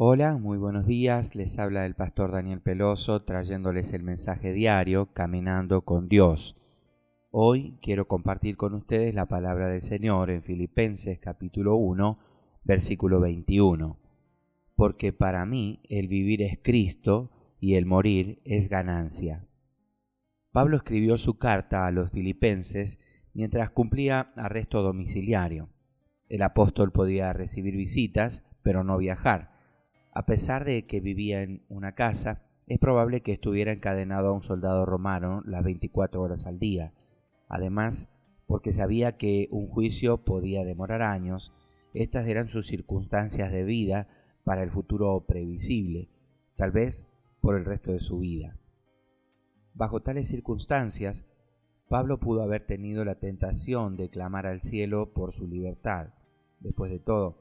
Hola, muy buenos días. Les habla el pastor Daniel Peloso trayéndoles el mensaje diario Caminando con Dios. Hoy quiero compartir con ustedes la palabra del Señor en Filipenses capítulo 1, versículo 21. Porque para mí el vivir es Cristo y el morir es ganancia. Pablo escribió su carta a los filipenses mientras cumplía arresto domiciliario. El apóstol podía recibir visitas, pero no viajar a pesar de que vivía en una casa, es probable que estuviera encadenado a un soldado romano las 24 horas al día. Además, porque sabía que un juicio podía demorar años, estas eran sus circunstancias de vida para el futuro previsible, tal vez por el resto de su vida. Bajo tales circunstancias, Pablo pudo haber tenido la tentación de clamar al cielo por su libertad. Después de todo,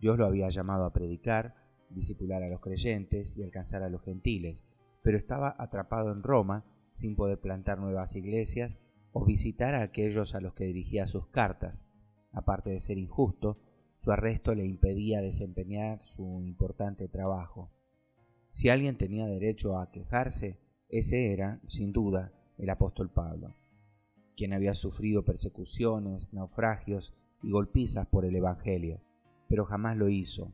Dios lo había llamado a predicar, discipular a los creyentes y alcanzar a los gentiles, pero estaba atrapado en Roma sin poder plantar nuevas iglesias o visitar a aquellos a los que dirigía sus cartas. Aparte de ser injusto, su arresto le impedía desempeñar su importante trabajo. Si alguien tenía derecho a quejarse, ese era, sin duda, el apóstol Pablo, quien había sufrido persecuciones, naufragios y golpizas por el Evangelio, pero jamás lo hizo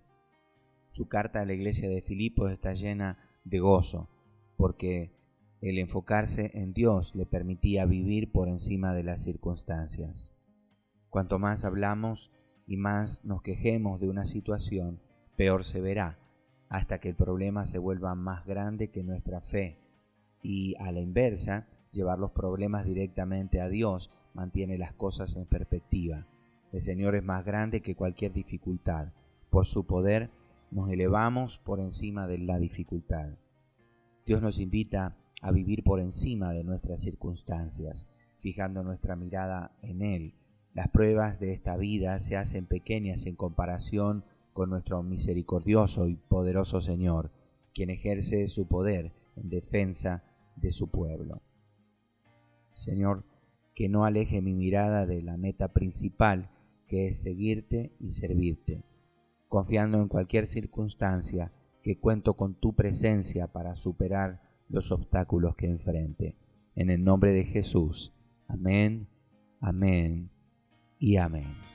su carta a la iglesia de Filipos está llena de gozo, porque el enfocarse en Dios le permitía vivir por encima de las circunstancias. Cuanto más hablamos y más nos quejemos de una situación, peor se verá, hasta que el problema se vuelva más grande que nuestra fe. Y a la inversa, llevar los problemas directamente a Dios mantiene las cosas en perspectiva. El Señor es más grande que cualquier dificultad. Por su poder nos elevamos por encima de la dificultad. Dios nos invita a vivir por encima de nuestras circunstancias, fijando nuestra mirada en Él. Las pruebas de esta vida se hacen pequeñas en comparación con nuestro misericordioso y poderoso Señor, quien ejerce su poder en defensa de su pueblo. Señor, que no aleje mi mirada de la meta principal, que es seguirte y servirte confiando en cualquier circunstancia que cuento con tu presencia para superar los obstáculos que enfrente. En el nombre de Jesús. Amén, amén y amén.